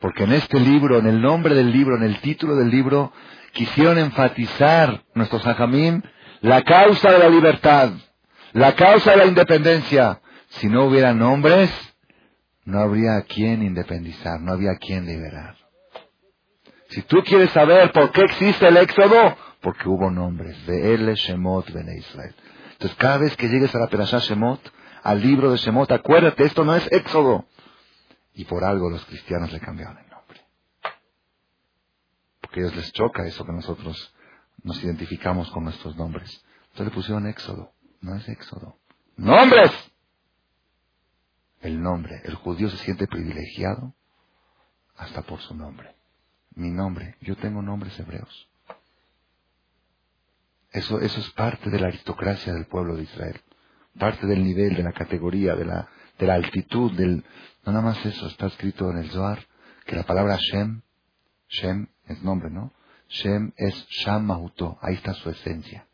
Porque en este libro, en el nombre del libro, en el título del libro, quisieron enfatizar nuestros hajamim la causa de la libertad, la causa de la independencia. Si no hubiera nombres, no habría a quien independizar, no había a quien liberar. Si tú quieres saber por qué existe el éxodo, porque hubo nombres de El Shemot Bene Israel. Entonces, cada vez que llegues a la Perashá Shemot, al libro de Shemot, acuérdate, esto no es éxodo, y por algo los cristianos le cambiaron el nombre. Porque a ellos les choca eso que nosotros nos identificamos con nuestros nombres. Entonces le pusieron Éxodo. No es Éxodo. ¡Nombres! El nombre. El judío se siente privilegiado hasta por su nombre. Mi nombre. Yo tengo nombres hebreos. Eso, eso es parte de la aristocracia del pueblo de Israel. Parte del nivel, de la categoría, de la, de la altitud, del, no nada más eso, está escrito en el Zohar que la palabra Shem, Shem es nombre, ¿no? Shem es Sham Mahuto, ahí está su esencia.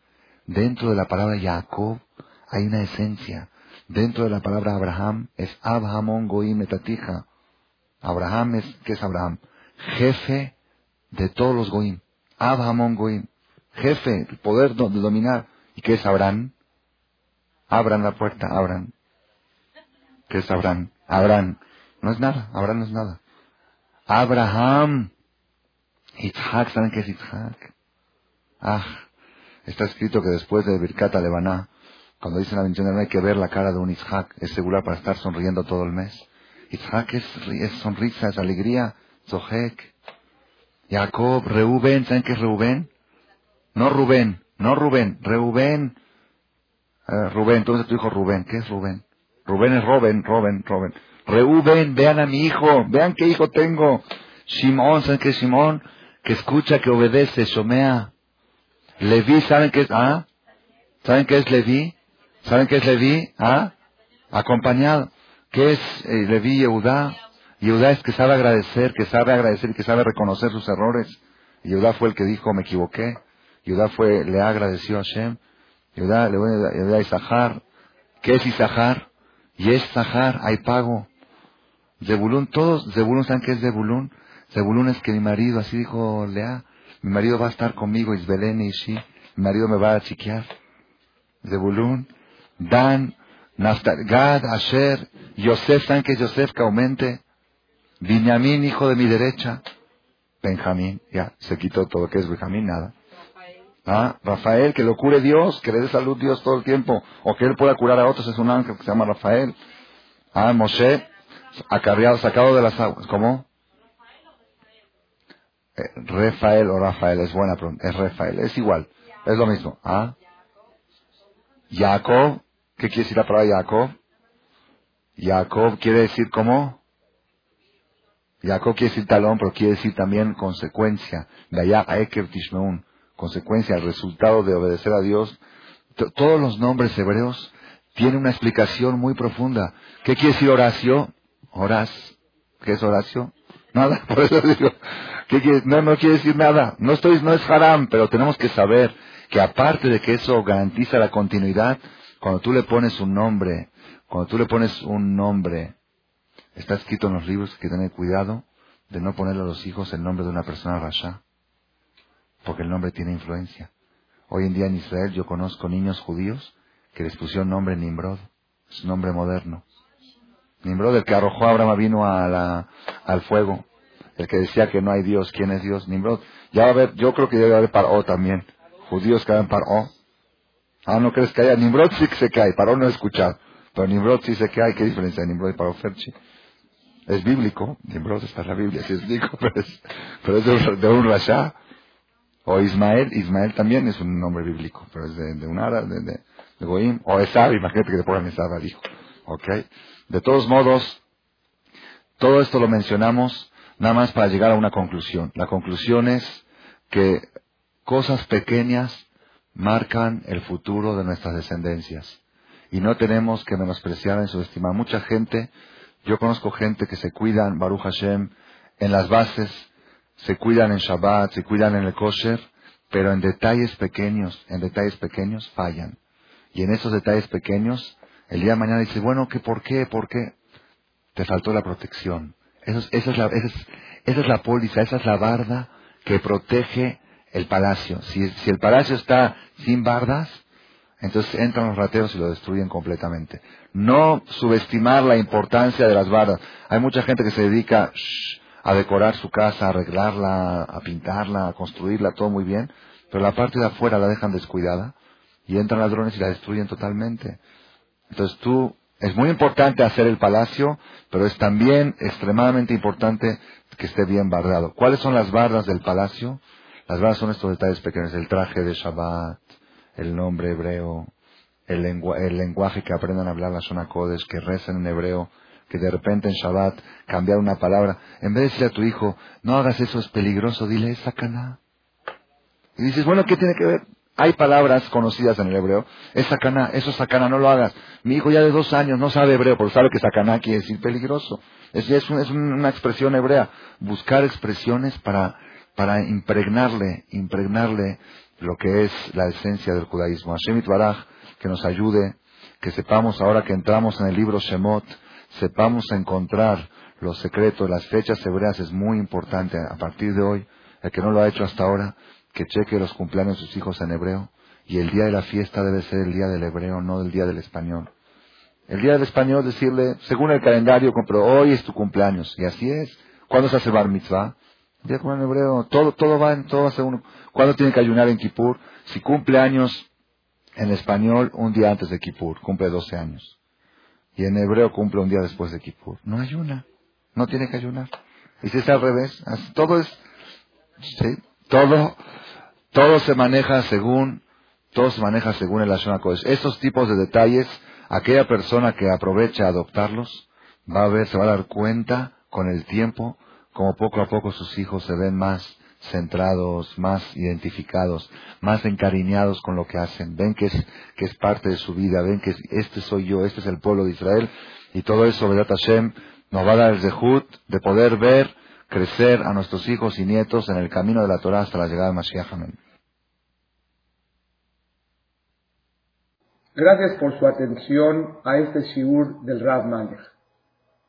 Dentro de la palabra Jacob hay una esencia. Dentro de la palabra Abraham es Abrahamon Goim Etatija. Abraham es, ¿qué es Abraham? Jefe de todos los Goim. Abrahamon Goim. Jefe, el poder de dominar. ¿Y qué es Abraham? Abran la puerta, abran. ¿Qué es Abraham? Abraham. No es nada, Abraham no es nada. Abraham. Yitzhak, ¿saben qué es Yitzhak? Ah, está escrito que después de Birkata Lebaná, cuando dicen la bendición no hay que ver la cara de un Yitzhak, es segura para estar sonriendo todo el mes. Yitzhak es, es sonrisa, es alegría, Zohek. Jacob, Reuben, ¿saben qué es Reuben? No Rubén, no Rubén, Reuben. Uh, Rubén, entonces tu hijo Rubén, ¿qué es Rubén? Rubén es Robin, Robin, Robin. Reuben, vean a mi hijo, vean qué hijo tengo. Simón, ¿saben qué es Simón? Que escucha, que obedece, Shomea. Leví, ¿saben qué es? ¿Ah? ¿Saben qué es Leví? ¿Saben qué es Leví? ¿Ah? Acompañado. ¿Qué es eh, Leví Yehudá? Yehudá es que sabe agradecer, que sabe agradecer y que sabe reconocer sus errores. Yehudá fue el que dijo, me equivoqué. Yehudá fue, le agradeció a Hashem. Yehudá, le voy a Isahar. ¿Qué es Isahar? Y es Sahar, hay pago. Zebulún, todos, Zebulún, ¿saben qué es Zebulún? Zebulún es que mi marido, así dijo Lea, mi marido va a estar conmigo, Isbelén y Ishi, mi marido me va a chiquear. Zebulún, Dan, Naftal, Gad, Asher, Yosef, ¿saben qué es Yosef? Que aumente. Binyamin, hijo de mi derecha. Benjamín, ya, se quitó todo, ¿qué es Benjamín? Nada. Ah, Rafael, que lo cure Dios, que le dé salud Dios todo el tiempo, o que él pueda curar a otros, es un ángel que se llama Rafael. Ah, Moshe, acarreado, sacado de las aguas. ¿Cómo? Eh, Rafael o Rafael, es buena pregunta. Es Rafael, es igual, es lo mismo. ¿Ah? Jacob, ¿qué quiere decir la palabra Jacob? Jacob quiere decir cómo? Jacob quiere decir talón, pero quiere decir también consecuencia. De allá a Eker Tishmeun, consecuencia, el resultado de obedecer a Dios. todos los nombres hebreos tienen una explicación muy profunda. ¿Qué quiere decir Horacio? Horaz. ¿Qué es Horacio? Nada, por eso digo. ¿qué No, no quiere decir nada. No estoy, no es haram, pero tenemos que saber que aparte de que eso garantiza la continuidad, cuando tú le pones un nombre, cuando tú le pones un nombre, está escrito en los libros que tener cuidado de no ponerle a los hijos el nombre de una persona rasha, porque el nombre tiene influencia. Hoy en día en Israel yo conozco niños judíos que les pusieron nombre Nimrod, es un nombre moderno. Nimrod, el que arrojó a Abraham vino a al fuego, el que decía que no hay Dios, ¿quién es Dios? Nimrod. Ya va a haber, yo creo que debe haber Paró también, judíos que hagan Paró. Ah, ¿no crees que haya? Nimrod sí que se cae, Paró no he escuchado, pero Nimrod sí se cae, ¿qué diferencia de Nimrod y Paró Ferchi? Es bíblico, Nimrod está en la Biblia, sí es bíblico, pero es, pero es de, un rasha. O Ismael, Ismael también es un nombre bíblico, pero es de, un árabe, de, de Goim, o Esab, imagínate que te pongan Esab al hijo. ¿Ok? De todos modos, todo esto lo mencionamos nada más para llegar a una conclusión. La conclusión es que cosas pequeñas marcan el futuro de nuestras descendencias. Y no tenemos que menospreciar en subestimar. Mucha gente, yo conozco gente que se cuidan, Baruch Hashem, en las bases, se cuidan en Shabbat, se cuidan en el kosher, pero en detalles pequeños, en detalles pequeños fallan. Y en esos detalles pequeños, el día de mañana dice, bueno, ¿qué por qué? ¿Por qué? Te faltó la protección. esa, es la, esa, es, la póliza, esa es la barda que protege el palacio. Si, si el palacio está sin bardas, entonces entran los rateros y lo destruyen completamente. No subestimar la importancia de las bardas. Hay mucha gente que se dedica a decorar su casa, a arreglarla, a pintarla, a construirla, todo muy bien, pero la parte de afuera la dejan descuidada y entran ladrones y la destruyen totalmente. Entonces tú, es muy importante hacer el palacio, pero es también extremadamente importante que esté bien barrado. ¿Cuáles son las barras del palacio? Las barras son estos detalles pequeños, el traje de Shabbat, el nombre hebreo, el, lenguaje que aprendan a hablar la zona codes, que recen en hebreo, que de repente en Shabbat cambiar una palabra. En vez de decirle a tu hijo, no hagas eso, es peligroso, dile, es sacaná. Y dices, bueno, ¿qué tiene que ver? Hay palabras conocidas en el hebreo. Es sacana, eso es sacana, no lo hagas. Mi hijo ya de dos años no sabe hebreo, pero sabe que sacana quiere decir peligroso. Es, es, una expresión hebrea. Buscar expresiones para, para impregnarle, impregnarle lo que es la esencia del judaísmo. Hashem Baraj, que nos ayude, que sepamos ahora que entramos en el libro Shemot, sepamos encontrar los secretos, las fechas hebreas es muy importante a partir de hoy. El que no lo ha hecho hasta ahora, que cheque los cumpleaños de sus hijos en hebreo y el día de la fiesta debe ser el día del hebreo, no el día del español. El día del español decirle, según el calendario, pero hoy es tu cumpleaños. Y así es. ¿Cuándo se hace bar mitzvah? El día en hebreo. Todo, todo va en, todo va uno. ¿Cuándo tiene que ayunar en Kippur? Si cumple años en español, un día antes de Kippur. Cumple 12 años. Y en hebreo cumple un día después de Kippur. No ayuna. No tiene que ayunar. Y si es al revés, todo es ¿Sí? Todo, todo se maneja según, todo se maneja según el Ashon Estos tipos de detalles, aquella persona que aprovecha a adoptarlos, va a ver, se va a dar cuenta con el tiempo, como poco a poco sus hijos se ven más centrados, más identificados, más encariñados con lo que hacen. Ven que es, que es parte de su vida, ven que este soy yo, este es el pueblo de Israel. Y todo eso, Vedat Hashem, nos va a dar el zehut de poder ver crecer a nuestros hijos y nietos en el camino de la Torah hasta la llegada de Mashiach. Amén. Gracias por su atención a este shiur del Rav Malech.